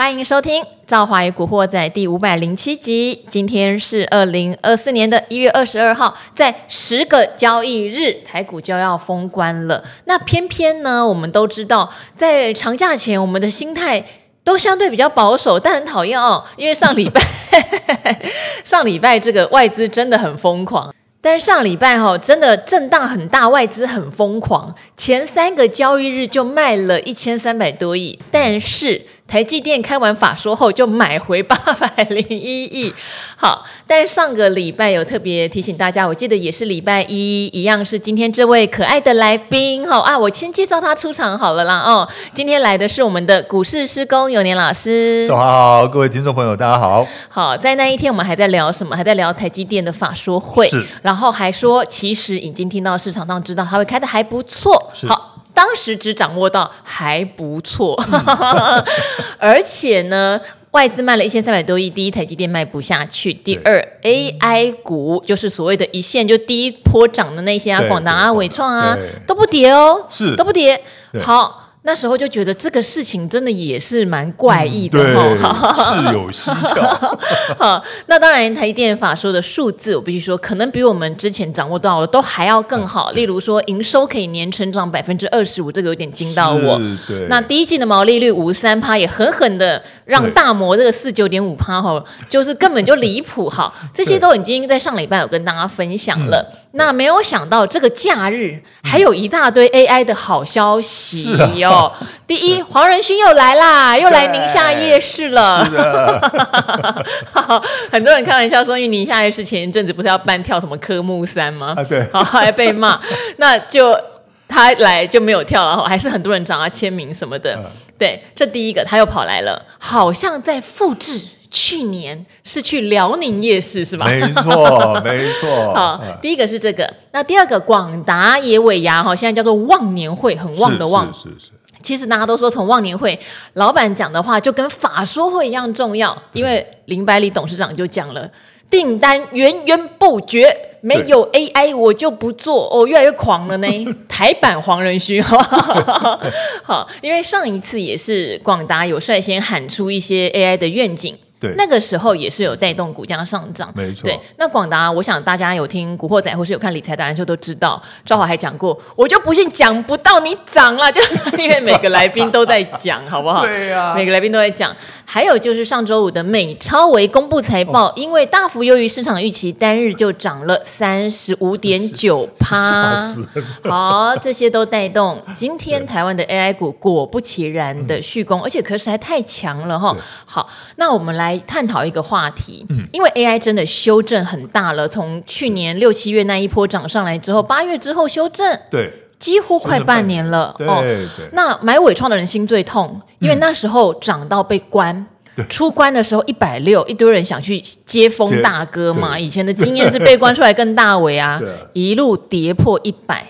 欢迎收听《赵华与古惑仔》第五百零七集。今天是二零二四年的一月二十二号，在十个交易日，台股就要封关了。那偏偏呢，我们都知道，在长假前，我们的心态都相对比较保守，但很讨厌哦，因为上礼拜 上礼拜这个外资真的很疯狂。但是上礼拜哈，真的震荡很大，外资很疯狂，前三个交易日就卖了一千三百多亿，但是。台积电开完法说后就买回八百零一亿，好，但上个礼拜有特别提醒大家，我记得也是礼拜一，一样是今天这位可爱的来宾，好啊，我先介绍他出场好了啦，哦，今天来的是我们的股市师公永年老师，早好，各位听众朋友，大家好，好，在那一天我们还在聊什么？还在聊台积电的法说会，是，然后还说其实已经听到市场上知道他会开的还不错，是，好。当时只掌握到还不错，嗯、而且呢，外资卖了一千三百多亿，第一台积电卖不下去，第二 AI 股就是所谓的一线就第一波涨的那些啊，广达啊、伟创啊都不跌哦，是。都不跌，好。那时候就觉得这个事情真的也是蛮怪异的，嗯、对，是有蹊跷。好，那当然，台电法说的数字，我必须说，可能比我们之前掌握到的都还要更好。例如说，营收可以年成长百分之二十五，这个有点惊到我。对。那第一季的毛利率五十三趴，也狠狠的让大摩这个四九点五趴哈，就是根本就离谱哈。这些都已经在上礼拜有跟大家分享了。嗯那没有想到这个假日还有一大堆 AI 的好消息哦。啊、第一，黄仁勋又来啦，又来宁夏夜市了。很多人开玩笑说，因为宁夏夜市前一阵子不是要办跳什么科目三吗？啊，对，好还被骂。那就他来就没有跳了，还是很多人找他签名什么的。啊、对，这第一个他又跑来了，好像在复制。去年是去辽宁夜市是吧？没错，没错。好，第一个是这个，那第二个广达野尾牙哈，现在叫做旺年会，很旺的旺。是是，是是。其实大家都说从旺年会，老板讲的话就跟法说会一样重要，因为林百里董事长就讲了，订单源源不绝，没有 AI 我就不做哦，越来越狂了呢。台版黄仁勋，好，因为上一次也是广达有率先喊出一些 AI 的愿景。对，那个时候也是有带动股价上涨，没错。对，那广达，我想大家有听《古惑仔》或是有看理财达人秀都知道，赵华还讲过，我就不信讲不到你涨了，就 因为每个来宾都在讲，好不好？对呀、啊，每个来宾都在讲。还有就是上周五的美超微公布财报，哦、因为大幅优于市场预期，单日就涨了三十五点九 趴。好，这些都带动。今天 台湾的 AI 股果不其然的续攻，而且可实在太强了哈。好，那我们来探讨一个话题，嗯、因为 AI 真的修正很大了，从去年六七月那一波涨上来之后，八月之后修正，对。几乎快半年了哦，那买伟创的人心最痛，因为那时候涨到被关，出关的时候一百六，一堆人想去接风大哥嘛。以前的经验是被关出来更大尾啊，一路跌破一百，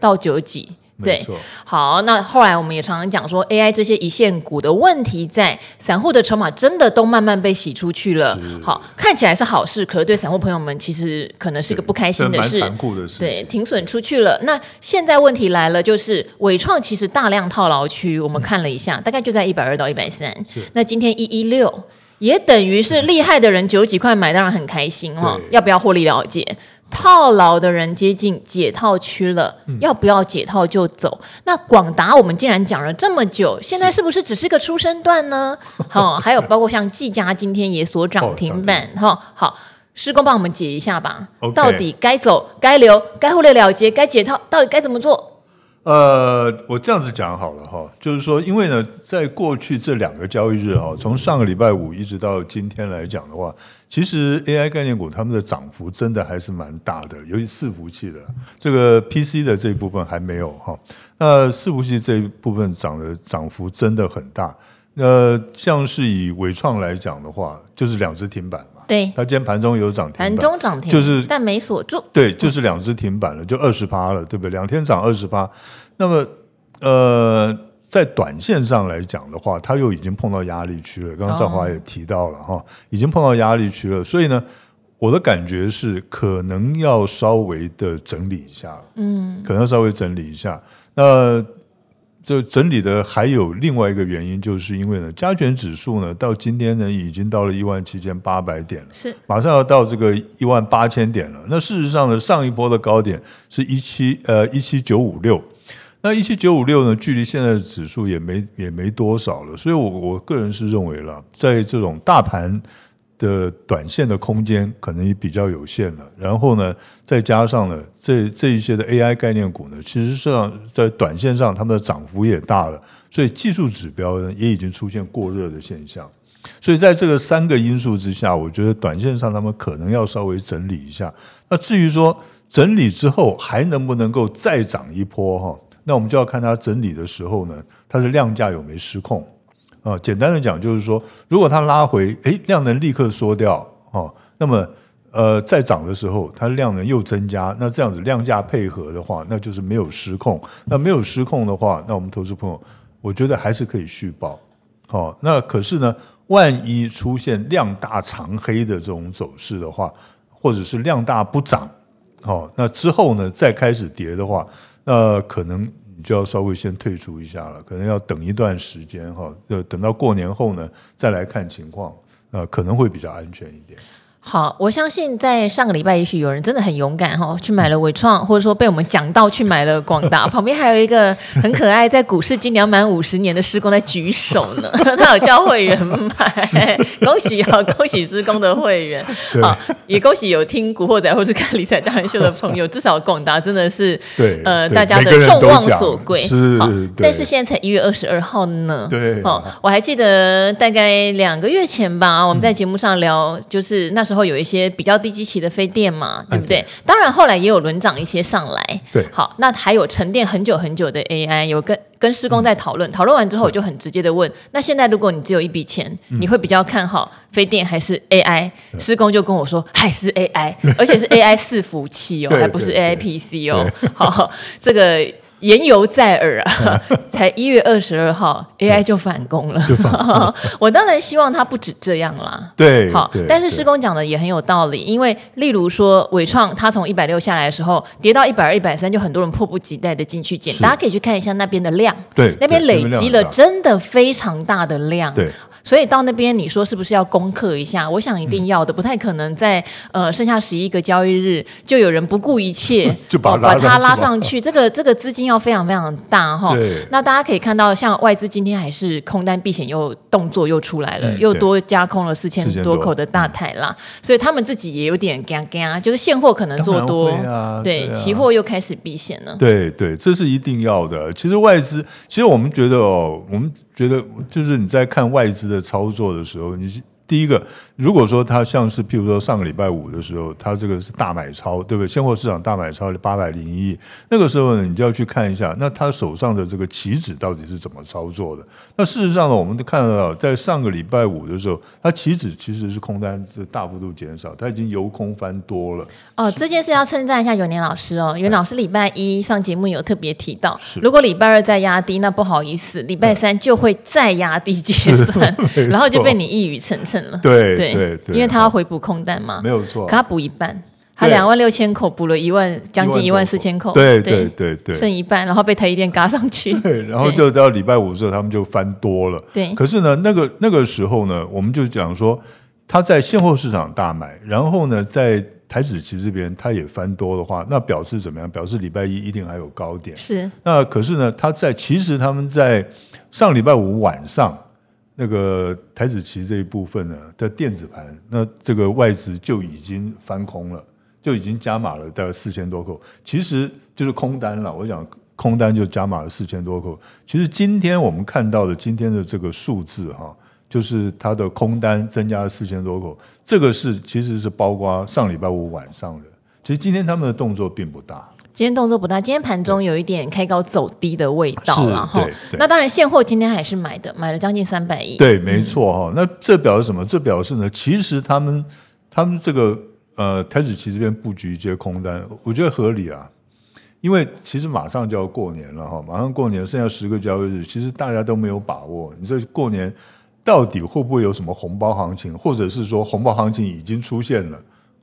到九几。对，好，那后来我们也常常讲说，AI 这些一线股的问题在散户的筹码真的都慢慢被洗出去了。好，看起来是好事，可是对散户朋友们其实可能是一个不开心的事。残酷的事。对，停损出去了。那现在问题来了，就是伟创其实大量套牢区，我们看了一下，嗯、大概就在一百二到一百三。那今天一一六，也等于是厉害的人九几块买，当然很开心哈。要不要获利了结？套牢的人接近解套区了，嗯、要不要解套就走？那广达我们竟然讲了这么久，现在是不是只是个出生段呢？好、哦，还有包括像技嘉今天也所涨停板，哈、哦，好，施工帮我们解一下吧到底该走、该留、该忽略了结、该解套，到底该怎么做？呃，我这样子讲好了哈，就是说，因为呢，在过去这两个交易日哈，从上个礼拜五一直到今天来讲的话，其实 AI 概念股他们的涨幅真的还是蛮大的，尤其伺服器的这个 PC 的这一部分还没有哈，那伺服器这一部分涨的涨幅真的很大。那像是以伟创来讲的话，就是两只停板，对，它今天盘中有涨停，盘中涨停，就是但没锁住，对，就是两只停板了，就二十趴了，对不对？两天涨二十趴，那么呃，在短线上来讲的话，它又已经碰到压力区了。刚刚赵华也提到了哈，哦、已经碰到压力区了，所以呢，我的感觉是可能要稍微的整理一下，嗯，可能要稍微整理一下，那。这整理的还有另外一个原因，就是因为呢，加权指数呢到今天呢已经到了一万七千八百点了，是马上要到这个一万八千点了。那事实上呢，上一波的高点是一七呃一七九五六，那一七九五六呢，距离现在的指数也没也没多少了。所以我我个人是认为了，在这种大盘。的短线的空间可能也比较有限了，然后呢，再加上呢，这这一些的 AI 概念股呢，其实上在短线上它们的涨幅也大了，所以技术指标呢也已经出现过热的现象，所以在这个三个因素之下，我觉得短线上他们可能要稍微整理一下。那至于说整理之后还能不能够再涨一波哈，那我们就要看它整理的时候呢，它的量价有没失控。啊，简单的讲就是说，如果它拉回，诶，量能立刻缩掉，哦，那么呃，在涨的时候，它量能又增加，那这样子量价配合的话，那就是没有失控。那没有失控的话，那我们投资朋友，我觉得还是可以续报。哦，那可是呢，万一出现量大长黑的这种走势的话，或者是量大不涨，哦，那之后呢，再开始跌的话，那可能。就要稍微先退出一下了，可能要等一段时间哈，呃，等到过年后呢，再来看情况，呃，可能会比较安全一点。好，我相信在上个礼拜，也许有人真的很勇敢哈，去买了伟创，或者说被我们讲到去买了广达。旁边还有一个很可爱，在股市今年满五十年的施工在举手呢，他有叫会员买，恭喜啊，恭喜施工的会员。好，也恭喜有听古惑仔或是看理财达人秀的朋友，至少广达真的是对呃大家的众望所归。是，好，但是现在才一月二十二号呢。对，哦，我还记得大概两个月前吧，我们在节目上聊，就是那时候。时候有一些比较低基期的飞电嘛，对不对？当然后来也有轮涨一些上来。对，好，那还有沉淀很久很久的 AI，有跟跟施工在讨论，讨论完之后我就很直接的问：那现在如果你只有一笔钱，你会比较看好飞电还是 AI？施工就跟我说还是 AI，而且是 AI 伺服器哦，还不是 AI PC 哦。好，这个。言犹在耳啊，才一月二十二号，AI 就反攻了。我当然希望它不止这样啦。对，好，但是施工讲的也很有道理，因为例如说伟创，它从一百六下来的时候，跌到一百二、一百三，就很多人迫不及待的进去捡。大家可以去看一下那边的量，对，那边累积了真的非常大的量。对。所以到那边，你说是不是要攻克一下？我想一定要的，不太可能在呃剩下十一个交易日就有人不顾一切 就把它、哦、把它拉上去。这个这个资金要非常非常大哈。那大家可以看到，像外资今天还是空单避险又动作又出来了，嗯、又多加空了四千多口的大台啦。所以他们自己也有点嘎嘎，就是现货可能做多，啊、对，对啊、期货又开始避险了。对对，这是一定要的。其实外资，其实我们觉得哦，我们。觉得就是你在看外资的操作的时候，你。第一个，如果说它像是譬如说上个礼拜五的时候，它这个是大买超，对不对？现货市场大买超八百零一亿，那个时候呢，你就要去看一下，那他手上的这个棋子到底是怎么操作的？那事实上呢，我们都看得到，在上个礼拜五的时候，它棋子其实是空单是大幅度减少，它已经由空翻多了。哦，这件事要称赞一下永年老师哦，永年老师礼拜一上节目有特别提到，如果礼拜二再压低，那不好意思，礼拜三就会再压低结算，然后就被你一语成谶。对对对，因为他要回补空单嘛，没有错，可他补一半，他两万六千口补了一万，将近一万四千口，对对对对，剩一半，然后被台积电嘎上去，对，然后就到礼拜五的时候，他们就翻多了，对。可是呢，那个那个时候呢，我们就讲说，他在现货市场大买，然后呢，在台指期这边他也翻多的话，那表示怎么样？表示礼拜一一定还有高点，是。那可是呢，他在其实他们在上礼拜五晚上。那个台子棋这一部分呢的电子盘，那这个外资就已经翻空了，就已经加码了大概四千多口，其实就是空单了。我想空单就加码了四千多口。其实今天我们看到的今天的这个数字哈，就是它的空单增加了四千多口，这个是其实是包括上礼拜五晚上的。其实今天他们的动作并不大。今天动作不大，今天盘中有一点开高走低的味道，然后那当然现货今天还是买的，买了将近三百亿。对，没错哈。那这表示什么？这表示呢，其实他们他们这个呃台子期这边布局一些空单，我觉得合理啊。因为其实马上就要过年了哈，马上过年，剩下十个交易日，其实大家都没有把握。你说过年到底会不会有什么红包行情，或者是说红包行情已经出现了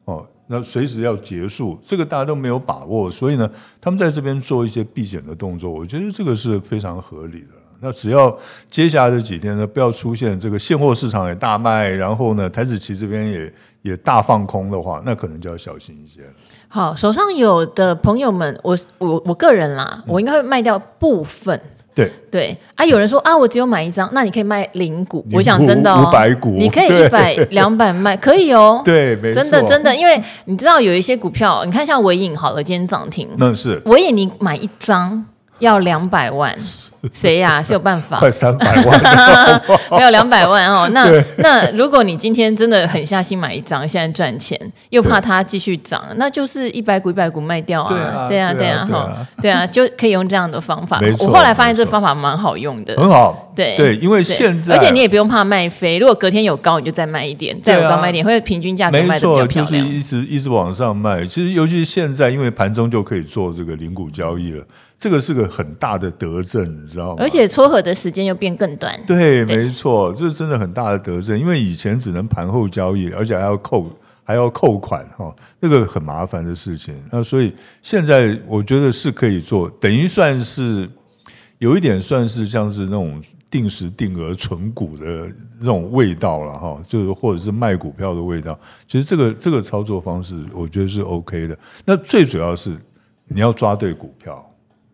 哦？那随时要结束，这个大家都没有把握，所以呢，他们在这边做一些避险的动作，我觉得这个是非常合理的。那只要接下来的几天呢，不要出现这个现货市场也大卖，然后呢，台子期这边也也大放空的话，那可能就要小心一些。好，手上有的朋友们，我我我个人啦，我应该会卖掉部分。嗯对对啊，有人说啊，我只有买一张，那你可以卖零股。我想真的哦，五百股，你可以一百两百卖，可以哦。对，没错，真的真的，因为你知道有一些股票，你看像维影好了，今天涨停，那是纬颖，你买一张。要两百万，谁呀、啊？是有办法？快三百万，没有两百万哦。那那如果你今天真的狠下心买一张，现在赚钱，又怕它继续涨，那就是一百股一百股卖掉啊。对啊，对啊，哈、啊，对啊，就可以用这样的方法。我后来发现这个方法蛮好用的，很好。对对，因为现在，而且你也不用怕卖飞，如果隔天有高，你就再卖一点，再有高卖一点，会平均价格卖的比较漂亮。就是一直一直往上卖。其实尤其是现在，因为盘中就可以做这个零股交易了。这个是个很大的德政，你知道吗？而且撮合的时间又变更短。对，对没错，这是真的很大的得政。因为以前只能盘后交易，而且还要扣还要扣款哈，那个很麻烦的事情。那所以现在我觉得是可以做，等于算是有一点算是像是那种定时定额存股的那种味道了哈，就是或者是卖股票的味道。其实这个这个操作方式，我觉得是 OK 的。那最主要是你要抓对股票。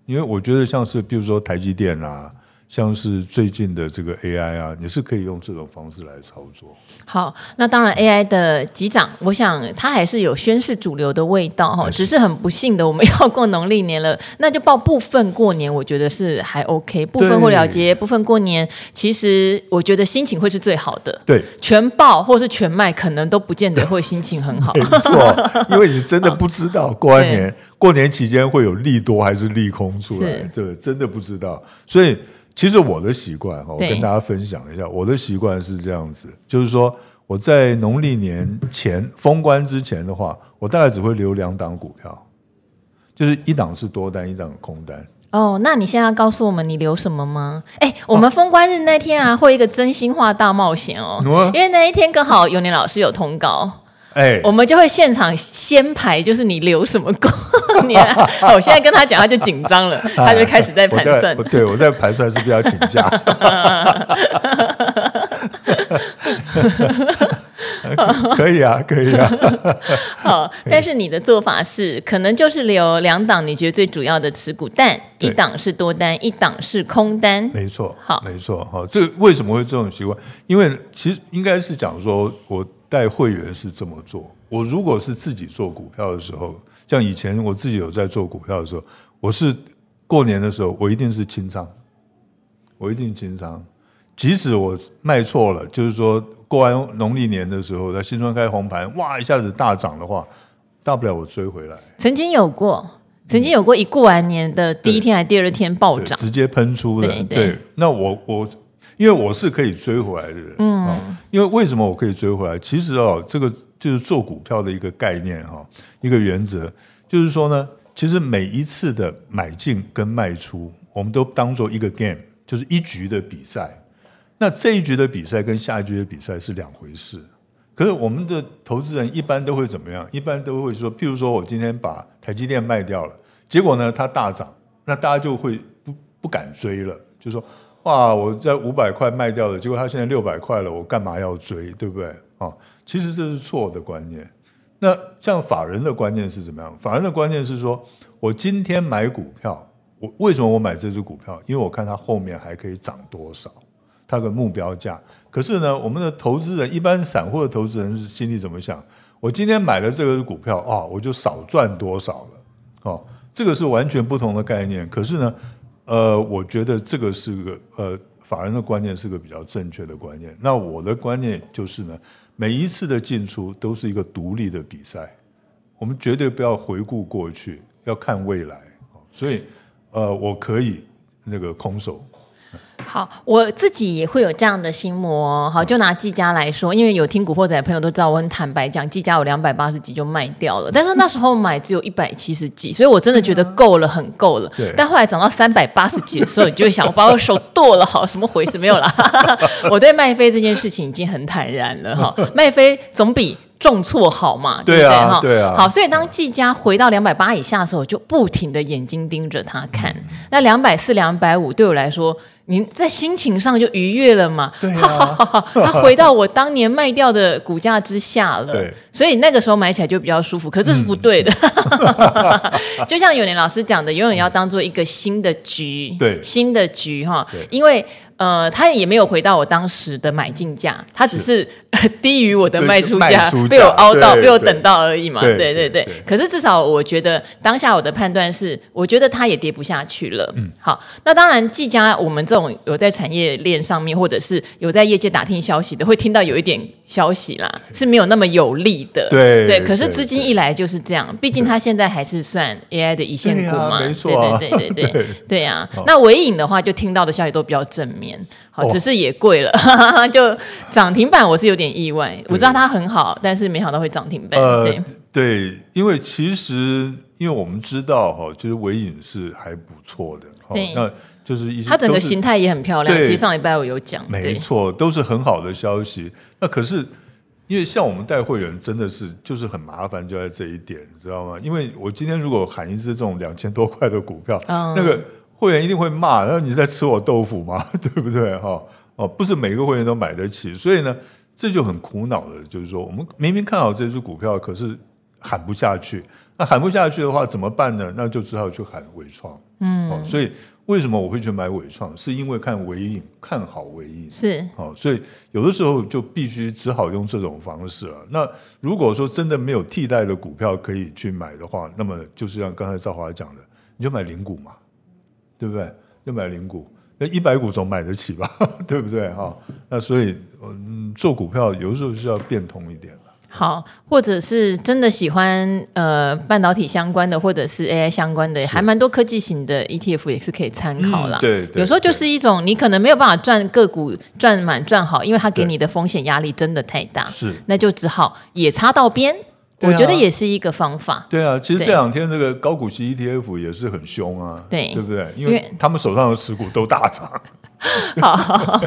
因为我觉得像是，比如说台积电啊。像是最近的这个 AI 啊，你是可以用这种方式来操作。好，那当然 AI 的急涨，我想他还是有宣示主流的味道哈。只是很不幸的，我们要过农历年了，那就报部分过年，我觉得是还 OK。部分过了结，部分过年，其实我觉得心情会是最好的。对，全报或是全卖，可能都不见得会心情很好。没错，因为你真的不知道过完年过年期间会有利多还是利空出来，这个真的不知道，所以。其实我的习惯哈，我跟大家分享一下，我的习惯是这样子，就是说我在农历年前封关之前的话，我大概只会留两档股票，就是一档是多单，一档空单。哦，那你现在要告诉我们你留什么吗？哎，我们封关日那天啊，会一个真心话大冒险哦，因为那一天刚好有年老师有通告。哎，我们就会现场先排，就是你留什么过年？我现在跟他讲，他就紧张了，他就开始在盘算。对，我在盘算是不是要请假？可以啊，可以啊。好，但是你的做法是，可能就是留两档你觉得最主要的持股，但一档是多单，一档是空单。没错，好，没错。好，这为什么会这种习惯？因为其实应该是讲说我。带会员是这么做。我如果是自己做股票的时候，像以前我自己有在做股票的时候，我是过年的时候，我一定是清仓，我一定清仓。即使我卖错了，就是说过完农历年的时候，在新春开红盘，哇，一下子大涨的话，大不了我追回来。曾经有过，曾经有过一过完年的第一天还第二天暴涨，直接喷出的。对，那我我。因为我是可以追回来的人，嗯，因为为什么我可以追回来？其实哦，这个就是做股票的一个概念哈，一个原则，就是说呢，其实每一次的买进跟卖出，我们都当做一个 game，就是一局的比赛。那这一局的比赛跟下一局的比赛是两回事。可是我们的投资人一般都会怎么样？一般都会说，譬如说我今天把台积电卖掉了，结果呢它大涨，那大家就会不不敢追了，就是说。哇！我在五百块卖掉了，结果他现在六百块了，我干嘛要追？对不对？啊，其实这是错的观念。那像法人的观念是怎么样？法人的观念是说，我今天买股票，我为什么我买这只股票？因为我看它后面还可以涨多少，它的目标价。可是呢，我们的投资人，一般散户的投资人是心里怎么想？我今天买了这个股票啊，我就少赚多少了。哦，这个是完全不同的概念。可是呢？呃，我觉得这个是个呃，法人的观念是个比较正确的观念。那我的观念就是呢，每一次的进出都是一个独立的比赛，我们绝对不要回顾过去，要看未来。所以，呃，我可以那个空手。好，我自己也会有这样的心魔。好，就拿技嘉来说，因为有听古惑仔的朋友都知道，我很坦白讲，技嘉有两百八十几就卖掉了。但是那时候买只有一百七十几，所以我真的觉得够了，很够了。对。但后来涨到三百八十几的时候，你就会想，我把我手剁了，好，什么回事？没有啦。我对卖飞这件事情已经很坦然了哈。卖飞总比重挫好嘛，对啊，对不对？对啊。好，所以当技嘉回到两百八以下的时候，我就不停的眼睛盯着它看。嗯、那两百四、两百五对我来说，您在心情上就愉悦了嘛？对啊，它 回到我当年卖掉的股价之下了。对，所以那个时候买起来就比较舒服。可是这是不对的，嗯、就像永年老师讲的，永远要当做一个新的局，对，新的局哈，因为。呃，他也没有回到我当时的买进价，他只是，是 低于我的卖出价，被我凹到，被我等到而已嘛。对对对，对，对。可是至少我觉得当下我的判断是，我觉得它也跌不下去了。嗯，好，那当然，技嘉我们这种有在产业链上面，或者是有在业界打听消息的，会听到有一点消息啦，是没有那么有利的。对对。可是资金一来就是这样，毕竟它现在还是算 AI 的一线股嘛。对对对对对 对呀。那尾影的话，就听到的消息都比较正面。好，只是也贵了，哦、就涨停板，我是有点意外。我知道它很好，但是没想到会涨停板。呃，对，对，因为其实，因为我们知道哈，就是尾影是还不错的。对，那就是一些它整个形态也很漂亮。其实上礼拜我有讲，没错，都是很好的消息。那可是，因为像我们带会员，真的是就是很麻烦，就在这一点，你知道吗？因为我今天如果喊一只这种两千多块的股票，嗯、那个。会员一定会骂，然后你在吃我豆腐吗？对不对？哈哦，不是每个会员都买得起，所以呢，这就很苦恼的，就是说，我们明明看好这只股票，可是喊不下去。那喊不下去的话，怎么办呢？那就只好去喊纬创。嗯，哦，所以为什么我会去买伟创？是因为看纬颖，看好纬颖。是哦，所以有的时候就必须只好用这种方式了。那如果说真的没有替代的股票可以去买的话，那么就是像刚才赵华讲的，你就买零股嘛。对不对？就买零股，那一百股总买得起吧？对不对？哈，那所以，嗯，做股票有的时候是要变通一点。好，或者是真的喜欢呃半导体相关的，或者是 AI 相关的，还蛮多科技型的 ETF 也是可以参考啦。嗯、对，对，有时候就是一种你可能没有办法赚个股赚满赚好，因为它给你的风险压力真的太大。是，那就只好也插到边。我觉得也是一个方法。对啊，其实这两天这个高股息 ETF 也是很凶啊，对，对不对？因为他们手上的持股都大涨。好，好，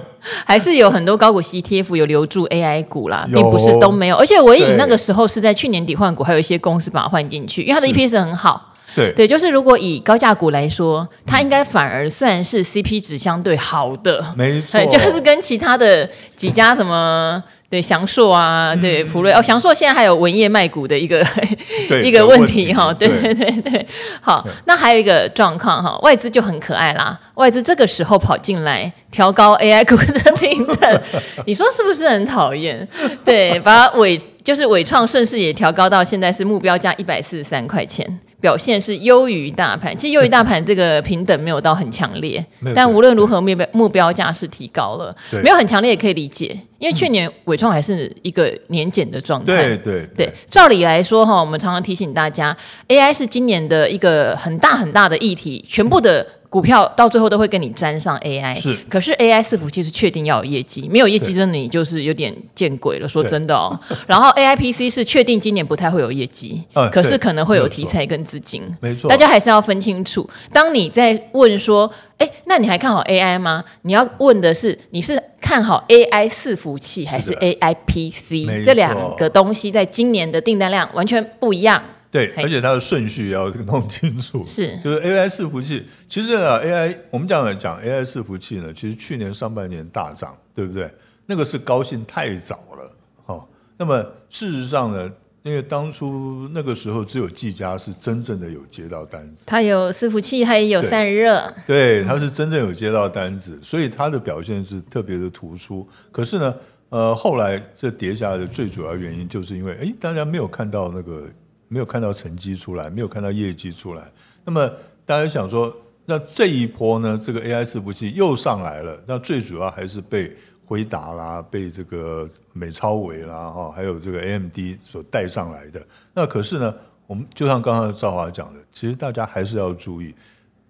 还是有很多高股息 ETF 有留住 AI 股啦，并不是都没有。而且我以那个时候是在去年底换股，还有一些公司把它换进去，因为它的 EPS 很好。对对，就是如果以高价股来说，它应该反而算是 CP 值相对好的。没错，就是跟其他的几家什么。对祥硕啊，对普瑞哦，祥硕现在还有文业卖股的一个 一个问题哈，对对对对，好，那还有一个状况哈，外资就很可爱啦，外资这个时候跑进来调高 AI 股的评等，你说是不是很讨厌？对，把伟就是伟创盛世也调高到现在是目标价一百四十三块钱。表现是优于大盘，其实优于大盘这个平等没有到很强烈，但无论如何目标目标价是提高了，没有很强烈也可以理解，因为去年伟创还是一个年减的状态。对对对，照理来说哈，我们常常提醒大家，AI 是今年的一个很大很大的议题，全部的。股票到最后都会跟你沾上 AI，是，可是 AI 伺服器是确定要有业绩，没有业绩真的你就是有点见鬼了。说真的哦，然后 AI PC 是确定今年不太会有业绩，嗯，可是可能会有题材跟资金，没错，大家还是要分清楚。当你在问说，哎，那你还看好 AI 吗？你要问的是，你是看好 AI 伺服器还是 AI PC？这两个东西在今年的订单量完全不一样。对，而且它的顺序要弄清楚。是，就是 AI 伺服器，其实呢，AI 我们讲来讲 AI 伺服器呢，其实去年上半年大涨，对不对？那个是高兴太早了，哦。那么事实上呢，因为当初那个时候只有技嘉是真正的有接到单子，它有伺服器，它也有散热，对，它是真正有接到单子，所以它的表现是特别的突出。可是呢，呃，后来这跌下来的最主要原因，就是因为哎，大家没有看到那个。没有看到成绩出来，没有看到业绩出来。那么大家想说，那这一波呢？这个 AI 伺服器又上来了。那最主要还是被辉达啦，被这个美超微啦，哈，还有这个 AMD 所带上来的。那可是呢，我们就像刚刚赵华讲的，其实大家还是要注意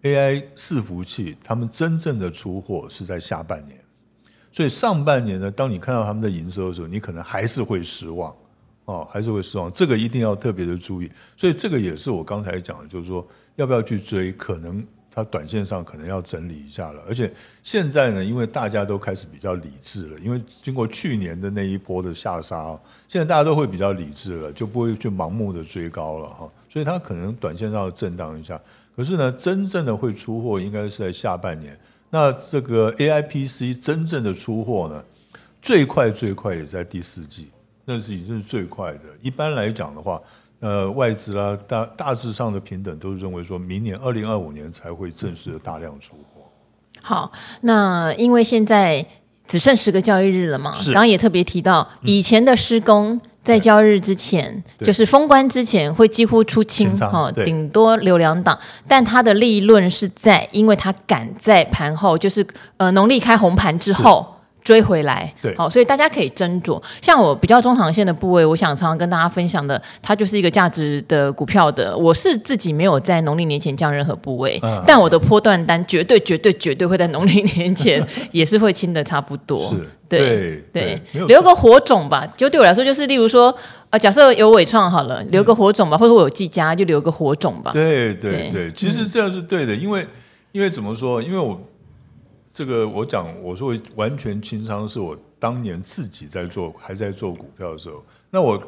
，AI 伺服器他们真正的出货是在下半年。所以上半年呢，当你看到他们的营收的时候，你可能还是会失望。哦，还是会失望，这个一定要特别的注意。所以这个也是我刚才讲的，就是说要不要去追，可能它短线上可能要整理一下了。而且现在呢，因为大家都开始比较理智了，因为经过去年的那一波的下杀，现在大家都会比较理智了，就不会去盲目的追高了哈。所以它可能短线上要震荡一下。可是呢，真正的会出货应该是在下半年。那这个 AIPC 真正的出货呢，最快最快也在第四季，那是已经是最快的。一般来讲的话，呃，外资啦，大大致上的平等都是认为说明年二零二五年才会正式的大量出货。好，那因为现在只剩十个交易日了嘛，刚刚也特别提到以前的施工。在交易日之前，就是封关之前，会几乎出清哈，顶多留两档，但它的利润是在，因为它赶在盘后，就是呃农历开红盘之后。追回来，对，好，所以大家可以斟酌。像我比较中长线的部位，我想常常跟大家分享的，它就是一个价值的股票的。我是自己没有在农历年前降任何部位，嗯、但我的波段单绝对绝对绝对会在农历年前 也是会清的差不多。是，对对，对对留个火种吧。就对我来说，就是例如说，呃，假设有伟创好了，留个火种吧，嗯、或者我有技嘉，就留个火种吧。对对对，对，其实这样是对的，因为因为怎么说？因为我。这个我讲，我说完全清仓是我当年自己在做，还在做股票的时候。那我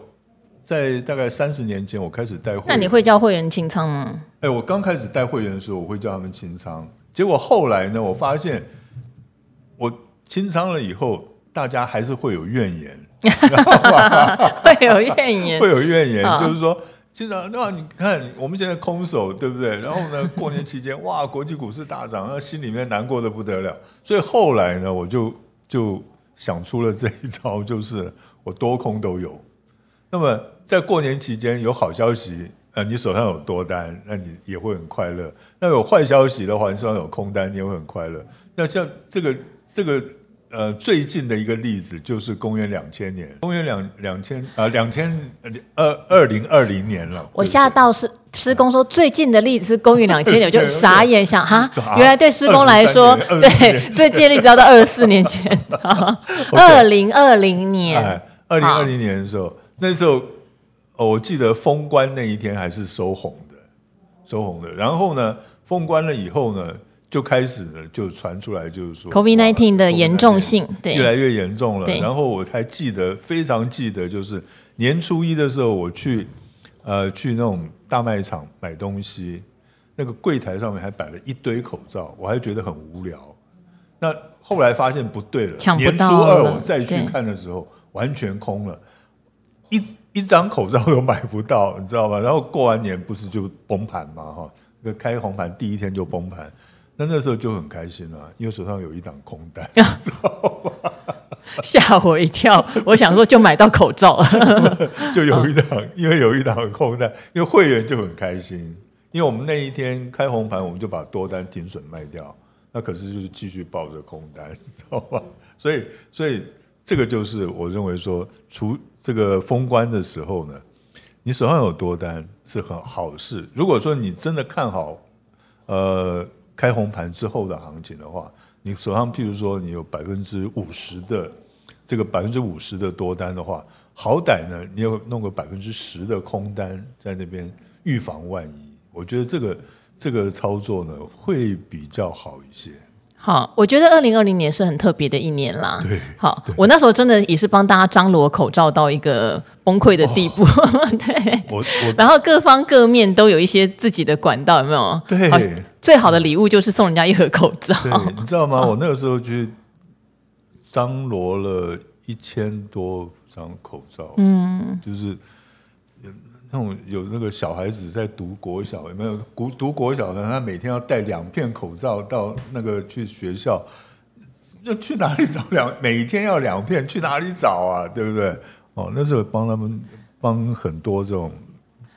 在大概三十年前，我开始带会员。那你会叫会员清仓吗？哎，我刚开始带会员的时候，我会叫他们清仓。结果后来呢，我发现我清仓了以后，大家还是会有怨言，会有怨言，会有怨言，就是说。经常那你看我们现在空手对不对？然后呢，过年期间哇，国际股市大涨，那心里面难过的不得了。所以后来呢，我就就想出了这一招，就是我多空都有。那么在过年期间有好消息，呃，你手上有多单，那你也会很快乐。那有坏消息的话，你手上有空单，你也会很快乐。那像这个这个。呃，最近的一个例子就是公元两千年，公元两两千呃，两千二二零二零年了。我吓到是施工说最近的例子是公元两千年，我就 傻眼想哈，原来对施工来说，对最近的例子要到二十四年前，二零二零年，二零二零年的时候，那时候哦，我记得封关那一天还是收红的，收红的。然后呢，封关了以后呢。就开始了，就传出来，就是说，COVID-19 的严重性，对，越来越严重了。然后我还记得，非常记得，就是年初一的时候，我去，呃，去那种大卖场买东西，那个柜台上面还摆了一堆口罩，我还觉得很无聊。那后来发现不对了，抢不到了。年初二我再去看的时候，完全空了，一一张口罩都买不到，你知道吗？然后过完年不是就崩盘嘛？哈，那个开红盘第一天就崩盘。那那时候就很开心了，因为手上有一档空单，吓我一跳。我想说就买到口罩了，就有一档，因为有一档空单，因为会员就很开心，因为我们那一天开红盘，我们就把多单停损卖掉，那可是就是继续抱着空单，知道吧？所以，所以这个就是我认为说，除这个封关的时候呢，你手上有多单是很好事。如果说你真的看好，呃。开红盘之后的行情的话，你手上譬如说你有百分之五十的这个百分之五十的多单的话，好歹呢，你要弄个百分之十的空单在那边预防万一。我觉得这个这个操作呢会比较好一些。好，我觉得二零二零年是很特别的一年啦。对，好，我那时候真的也是帮大家张罗口罩到一个崩溃的地步。哦、对，我我然后各方各面都有一些自己的管道，有没有？对，最好的礼物就是送人家一盒口罩。你知道吗？我那个时候去张罗了一千多张口罩，嗯，就是。那种有那个小孩子在读国小，有没有读读国小的？他每天要戴两片口罩到那个去学校，要去哪里找两？每天要两片，去哪里找啊？对不对？哦，那时候帮他们帮很多这种，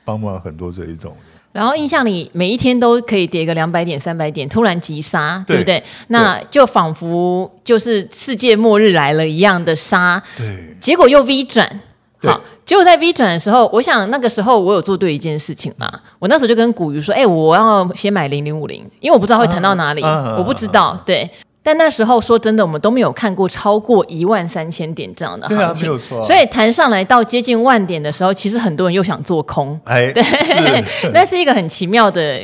帮忙很多这一种。然后印象里每一天都可以跌个两百点、三百点，突然急杀，对不对？那就仿佛就是世界末日来了一样的杀，对，结果又 V 转。好，结果在 V 转的时候，我想那个时候我有做对一件事情啦。我那时候就跟古鱼说：“哎、欸，我要先买零零五零，因为我不知道会弹到哪里，啊、我不知道。啊”对，但那时候说真的，我们都没有看过超过一万三千点这样的行情，啊、所以弹上来到接近万点的时候，其实很多人又想做空。哎，对，那是，是一个很奇妙的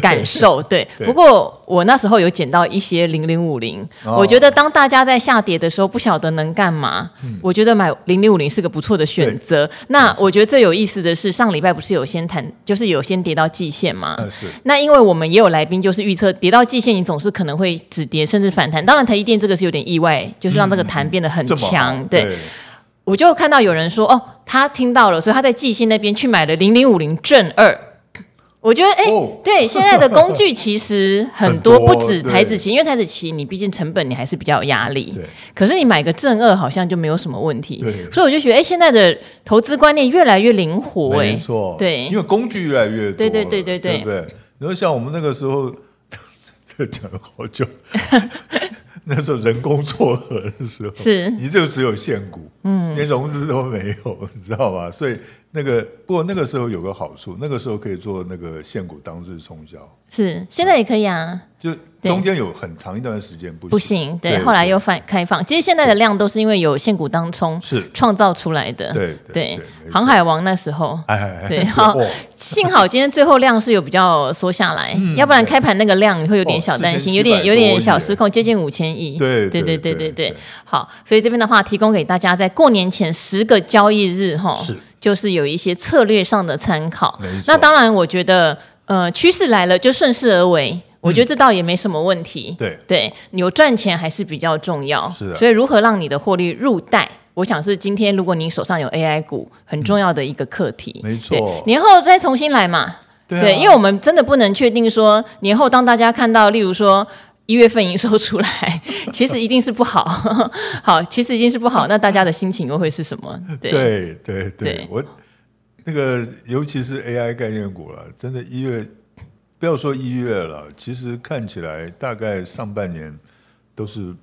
感受。对，对不过我那时候有捡到一些零零五零，哦我觉得当大家在下跌的时候不晓得能干嘛，嗯、我觉得买零零五零是个不错的选择。那我觉得最有意思的是上礼拜不是有先谈，就是有先跌到季线嘛？呃、是。那因为我们也有来宾就是预测跌到季线，你总是可能会止跌甚至反弹。当然台积电这个是有点意外，就是让这个弹变得很强。嗯、对。对我就看到有人说，哦，他听到了，所以他在季线那边去买了零零五零正二。我觉得，哎，哦、对，现在的工具其实很多，不止台子棋，因为台子棋你毕竟成本你还是比较有压力。对。可是你买个正二好像就没有什么问题。对。所以我就觉得，哎，现在的投资观念越来越灵活，哎，没错。对。因为工具越来越多。对对对对对。对不对？然后像我们那个时候，这讲了好久。那时候人工撮合的时候，是你就只有现股，嗯，连融资都没有，你知道吧？所以那个不过那个时候有个好处，那个时候可以做那个现股当日冲销，是现在也可以啊。就中间有很长一段时间不行不行，对，对后来又放开放。其实现在的量都是因为有现股当冲是创造出来的，对对。航海王那时候，哎，对，好，幸好今天最后量是有比较缩下来，要不然开盘那个量你会有点小担心，有点有点小失控，接近五千亿。对对对对对对。好，所以这边的话提供给大家，在过年前十个交易日哈，是就是有一些策略上的参考。那当然，我觉得呃趋势来了就顺势而为。我觉得这倒也没什么问题。对对，有赚钱还是比较重要。是的。所以如何让你的获利入袋，我想是今天如果你手上有 AI 股很重要的一个课题。没错。年后再重新来嘛。对，因为我们真的不能确定说年后当大家看到，例如说一月份营收出来，其实一定是不好。好，其实一定是不好，那大家的心情又会是什么？对对对对，我那个尤其是 AI 概念股了，真的，一月。不要说一月了，其实看起来大概上半年都是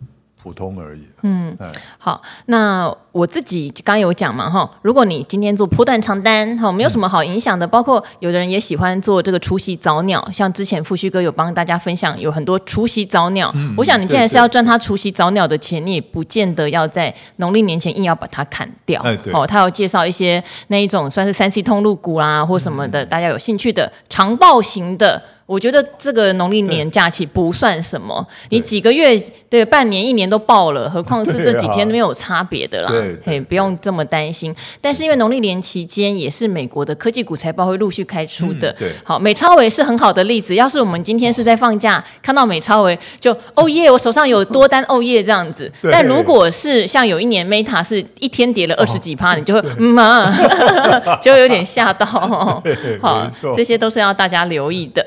普通而已。嗯，好，那我自己刚刚有讲嘛，哈，如果你今天做波段长单，哈，没有什么好影响的。嗯、包括有的人也喜欢做这个除夕早鸟，像之前富旭哥有帮大家分享，有很多除夕早鸟。嗯、我想你既然是要赚他除夕早鸟的钱，你也不见得要在农历年前硬要把它砍掉。哎，对。哦，他有介绍一些那一种算是三 C 通路股啊，或什么的，嗯、大家有兴趣的长报型的。我觉得这个农历年假期不算什么，你几个月对半年一年都报了，何况是这几天没有差别的啦，可以不用这么担心。但是因为农历年期间也是美国的科技股财报会陆续开出的，对，好，美超维是很好的例子。要是我们今天是在放假，看到美超维就哦耶，我手上有多单哦耶这样子。但如果是像有一年 Meta 是一天跌了二十几趴，你就会嗯啊，就有点吓到。好，这些都是要大家留意的。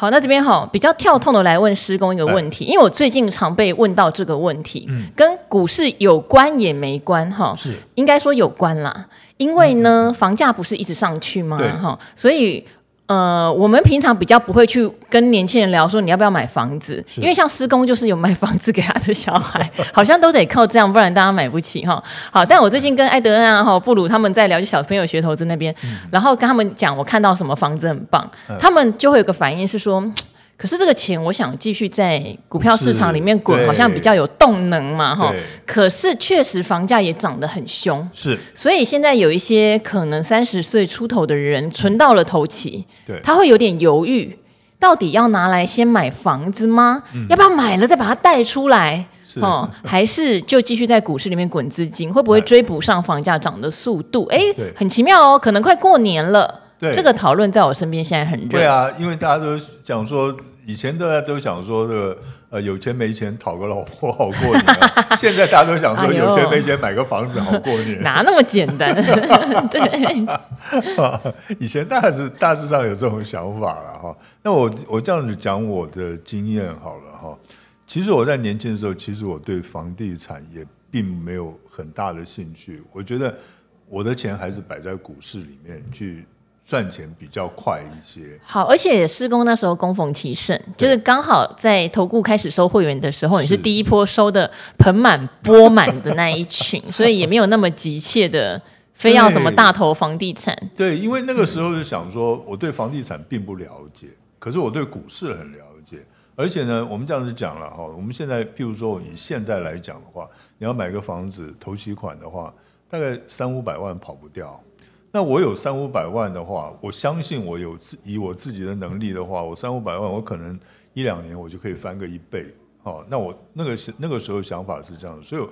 好，那这边哈比较跳痛的来问施工一个问题，因为我最近常被问到这个问题，嗯、跟股市有关也没关哈，是应该说有关啦，因为呢、嗯、房价不是一直上去吗？哈，所以。呃，我们平常比较不会去跟年轻人聊说你要不要买房子，因为像施工就是有买房子给他的小孩，好像都得靠这样，不然大家买不起哈。好，但我最近跟艾德恩啊、哈布鲁他们在聊，就小朋友学投资那边，嗯、然后跟他们讲我看到什么房子很棒，嗯、他们就会有个反应是说。可是这个钱，我想继续在股票市场里面滚，好像比较有动能嘛，哈。可是确实房价也涨得很凶，是。所以现在有一些可能三十岁出头的人存到了头期，对，他会有点犹豫，到底要拿来先买房子吗？嗯、要不要买了再把它贷出来？是哦，还是就继续在股市里面滚资金？会不会追不上房价涨的速度？哎，很奇妙哦，可能快过年了。对这个讨论在我身边现在很热。对啊，因为大家都讲说，以前大家都想说这个呃有钱没钱讨个老婆好过年，啊，现在大家都想说有钱没钱买个房子好过年，哪那么简单？对，以前大致大致上有这种想法了哈。那我我这样子讲我的经验好了哈。其实我在年轻的时候，其实我对房地产也并没有很大的兴趣。我觉得我的钱还是摆在股市里面去。赚钱比较快一些，好，而且施工那时候供逢其盛，就是刚好在投顾开始收会员的时候，你是第一波收的盆满钵满的那一群，所以也没有那么急切的非要什么大投房地产。对，对，因为那个时候就想说，我对房地产并不了解，可是我对股市很了解，而且呢，我们这样子讲了哈，我们现在譬如说以现在来讲的话，你要买个房子投期款的话，大概三五百万跑不掉。那我有三五百万的话，我相信我有自以我自己的能力的话，我三五百万，我可能一两年我就可以翻个一倍。哦，那我那个是那个时候想法是这样的，所以我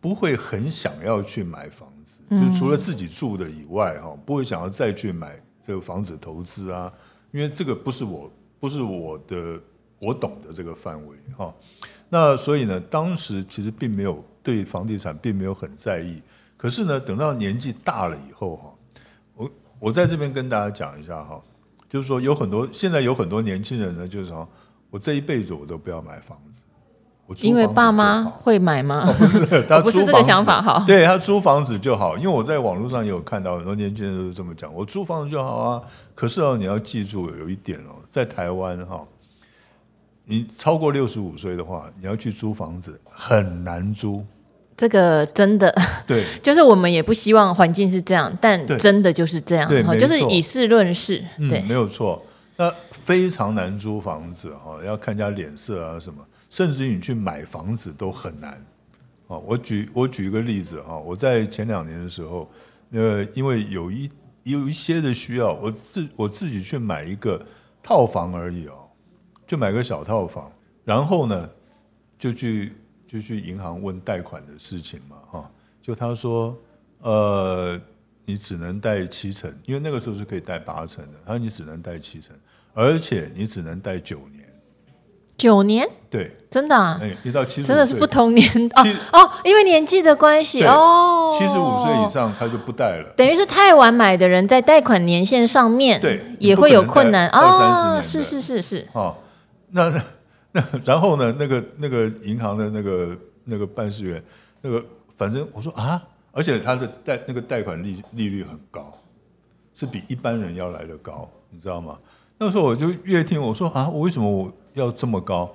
不会很想要去买房子，就除了自己住的以外，哈，不会想要再去买这个房子投资啊，因为这个不是我不是我的我懂的这个范围，哈。那所以呢，当时其实并没有对房地产并没有很在意，可是呢，等到年纪大了以后，哈，我我在这边跟大家讲一下哈，就是说有很多现在有很多年轻人呢，就是说。我这一辈子我都不要买房子，因为爸妈会买吗？哦、不是，他租房子，不是这个想法哈。对，他租房子就好，因为我在网络上也有看到很多年轻人都是这么讲，我租房子就好啊。可是哦，你要记住有一点哦，在台湾哈，你超过六十五岁的话，你要去租房子很难租。这个真的对，就是我们也不希望环境是这样，但真的就是这样，对，就是以事论事，对，嗯、没有错。那非常难租房子哈，要看人家脸色啊什么，甚至于你去买房子都很难。我举我举一个例子哈，我在前两年的时候，呃，因为有一有一些的需要，我自我自己去买一个套房而已哦，就买个小套房，然后呢，就去就去银行问贷款的事情嘛哈，就他说，呃。你只能贷七成，因为那个时候是可以贷八成的。他说你只能贷七成，而且你只能贷九年。九年？对，真的啊！哎，一到七十真的是不同年哦哦，因为年纪的关系哦。七十五岁以上他就不贷了。等于是太晚买的人在贷款年限上面对也会有困难哦。是是是是。哦，那那 然后呢？那个那个银行的那个那个办事员，那个反正我说啊。而且他的贷那个贷款利利率很高，是比一般人要来的高，你知道吗？那时候我就越听我说啊，我为什么我要这么高？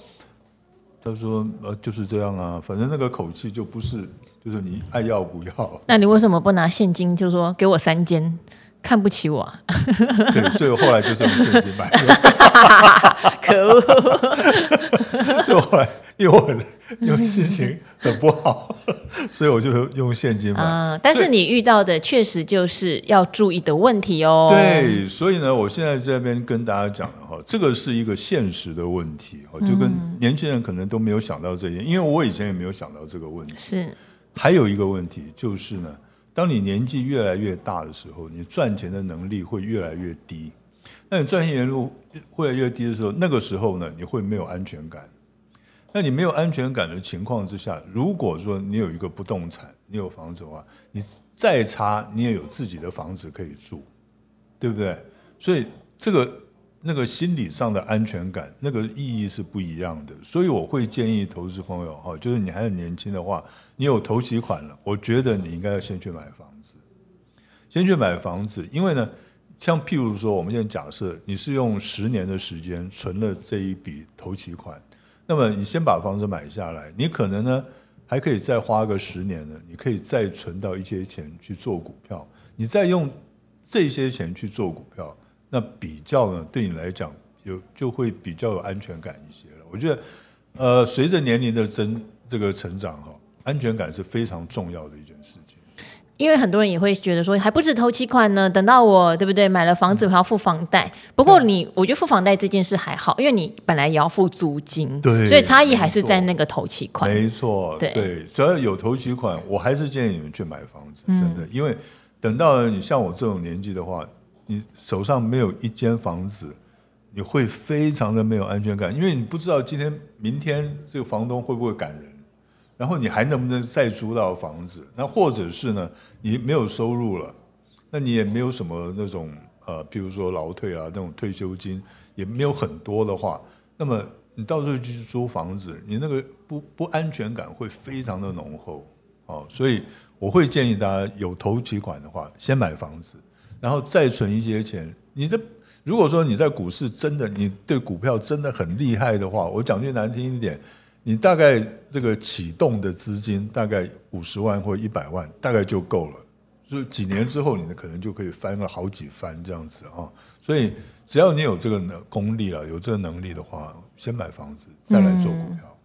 他说呃就是这样啊，反正那个口气就不是，就是你爱要不要。那你为什么不拿现金？就说给我三间，看不起我啊？对，所以我后来就是用现金买。可恶！所以后来因为我很。因为心情很不好，所以我就用现金买。啊，但是你遇到的确实就是要注意的问题哦。对，所以呢，我现在这边跟大家讲的哈，这个是一个现实的问题，就跟年轻人可能都没有想到这些，因为我以前也没有想到这个问题。是，还有一个问题就是呢，当你年纪越来越大的时候，你赚钱的能力会越来越低。那你赚钱能力越来越低的时候，那个时候呢，你会没有安全感。那你没有安全感的情况之下，如果说你有一个不动产，你有房子的话，你再差你也有自己的房子可以住，对不对？所以这个那个心理上的安全感，那个意义是不一样的。所以我会建议投资朋友哈，就是你还很年轻的话，你有头期款了，我觉得你应该要先去买房子，先去买房子，因为呢，像譬如说，我们现在假设你是用十年的时间存了这一笔头期款。那么你先把房子买下来，你可能呢还可以再花个十年呢，你可以再存到一些钱去做股票，你再用这些钱去做股票，那比较呢对你来讲有就会比较有安全感一些了。我觉得，呃，随着年龄的增这个成长哈，安全感是非常重要的一件事情。因为很多人也会觉得说，还不止头期款呢，等到我对不对买了房子，我要付房贷。不过你，我觉得付房贷这件事还好，因为你本来也要付租金，对，所以差异还是在那个头期款。没错，对，对，只要有头期款，我还是建议你们去买房子，真的，嗯、因为等到你像我这种年纪的话，你手上没有一间房子，你会非常的没有安全感，因为你不知道今天、明天这个房东会不会赶人。然后你还能不能再租到房子？那或者是呢？你没有收入了，那你也没有什么那种呃，比如说劳退啊那种退休金也没有很多的话，那么你到时候去租房子，你那个不不安全感会非常的浓厚哦。所以我会建议大家有头期款的话，先买房子，然后再存一些钱。你的如果说你在股市真的你对股票真的很厉害的话，我讲句难听一点。你大概这个启动的资金大概五十万或一百万，大概就够了。就几年之后，你可能就可以翻了好几番这样子啊。所以只要你有这个能功力了，有这个能力的话，先买房子，再来做股票。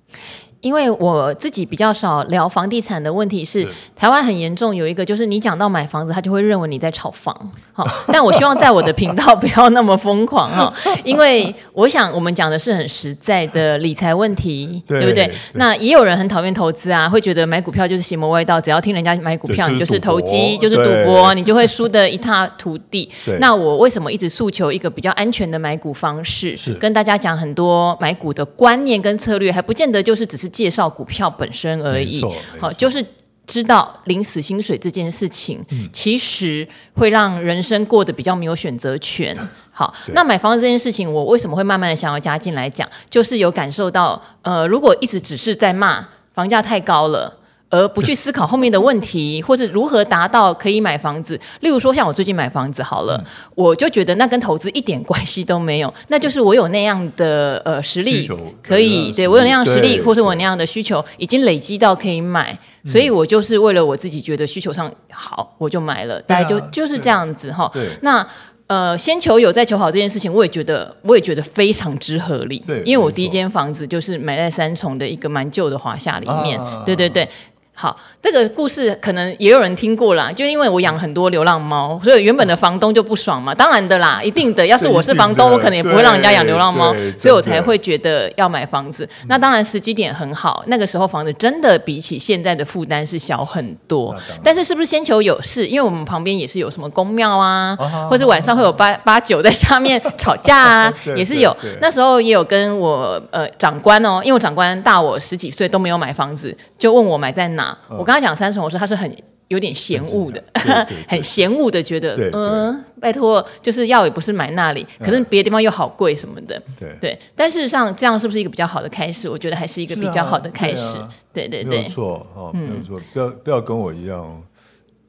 因为我自己比较少聊房地产的问题是，是台湾很严重，有一个就是你讲到买房子，他就会认为你在炒房。好，但我希望在我的频道不要那么疯狂哈，因为我想我们讲的是很实在的理财问题，对，对不对？对，那也有人很讨厌投资啊，会觉得买股票就是邪魔歪道，只要听人家买股票，你就是投机，就是赌博，你就会输得一塌涂 地。那我为什么一直诉求一个比较安全的买股方式？是跟大家讲很多买股的观念跟策略，还不见得就是只是。介绍股票本身而已，好，就是知道领死薪水这件事情，嗯、其实会让人生过得比较没有选择权。好，那买房子这件事情，我为什么会慢慢的想要加进来讲？就是有感受到，呃，如果一直只是在骂房价太高了。而不去思考后面的问题，或是如何达到可以买房子。例如说，像我最近买房子好了，嗯、我就觉得那跟投资一点关系都没有，那就是我有那样的呃实力，可以对，我有那样实力，或是我那样的需求已经累积到可以买，所以我就是为了我自己觉得需求上好，我就买了，大概就就是这样子哈。那呃，先求有再求好这件事情，我也觉得我也觉得非常之合理，因为我第一间房子就是买在三重的一个蛮旧的华夏里面，啊、对对对。好，这个故事可能也有人听过啦，就因为我养很多流浪猫，所以原本的房东就不爽嘛。当然的啦，一定的。要是我是房东，我可能也不会让人家养流浪猫，所以我才会觉得要买房子。那当然时机点很好，那个时候房子真的比起现在的负担是小很多。但是是不是先求有事？因为我们旁边也是有什么公庙啊，或者晚上会有八八九在下面 吵架啊，也是有。那时候也有跟我呃长官哦，因为我长官大我十几岁都没有买房子，就问我买在哪。我刚刚讲三重，我说他是很有点嫌恶的，很嫌恶的，觉得嗯，拜托，就是要也不是买那里，可是别的地方又好贵什么的，对。但事实上，这样是不是一个比较好的开始？我觉得还是一个比较好的开始。对对对，没有错哦，没有错，不要不要跟我一样，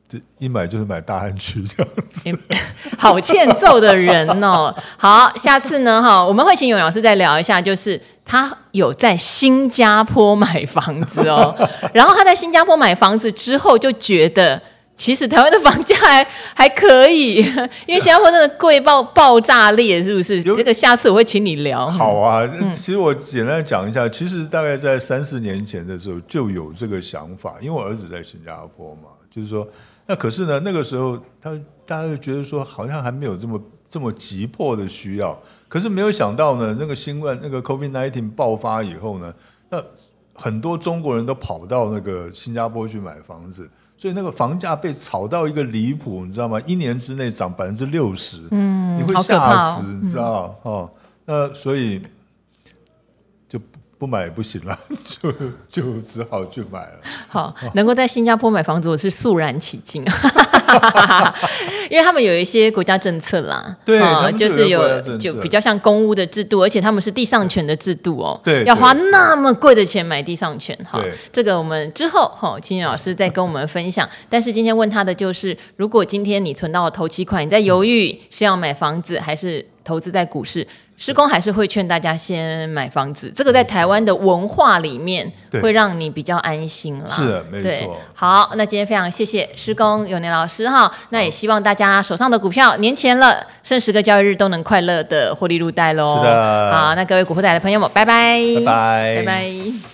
这一买就是买大安区这样子，好欠揍的人哦。好，下次呢，哈，我们会请永老师再聊一下，就是。他有在新加坡买房子哦，然后他在新加坡买房子之后就觉得，其实台湾的房价还 还可以，因为新加坡真的贵爆爆炸裂，是不是？这个下次我会请你聊。好啊，其实我简单讲一下，其实大概在三四年前的时候就有这个想法，因为我儿子在新加坡嘛，就是说，那可是呢，那个时候他大家就觉得说，好像还没有这么这么急迫的需要。可是没有想到呢，那个新冠那个 COVID-19 爆发以后呢，那很多中国人都跑到那个新加坡去买房子，所以那个房价被炒到一个离谱，你知道吗？一年之内涨百分之六十，嗯，你会吓死，你知道哦，那所以。不买也不行了，就就只好去买了。好，能够在新加坡买房子，我是肃然起敬，因为他们有一些国家政策啦，对，就是有就比较像公屋的制度，而且他们是地上权的制度哦，对，要花那么贵的钱买地上权，哈，这个我们之后哈，青云老师再跟我们分享。但是今天问他的就是，如果今天你存到了头期款，你在犹豫是要买房子还是投资在股市？师公还是会劝大家先买房子，这个在台湾的文化里面会让你比较安心啦。是的，没错。好，那今天非常谢谢施工永年老师哈，那也希望大家手上的股票年前了，剩十个交易日都能快乐的获利入袋喽。是的。好，那各位股货仔的朋友们，拜拜，拜拜，拜拜。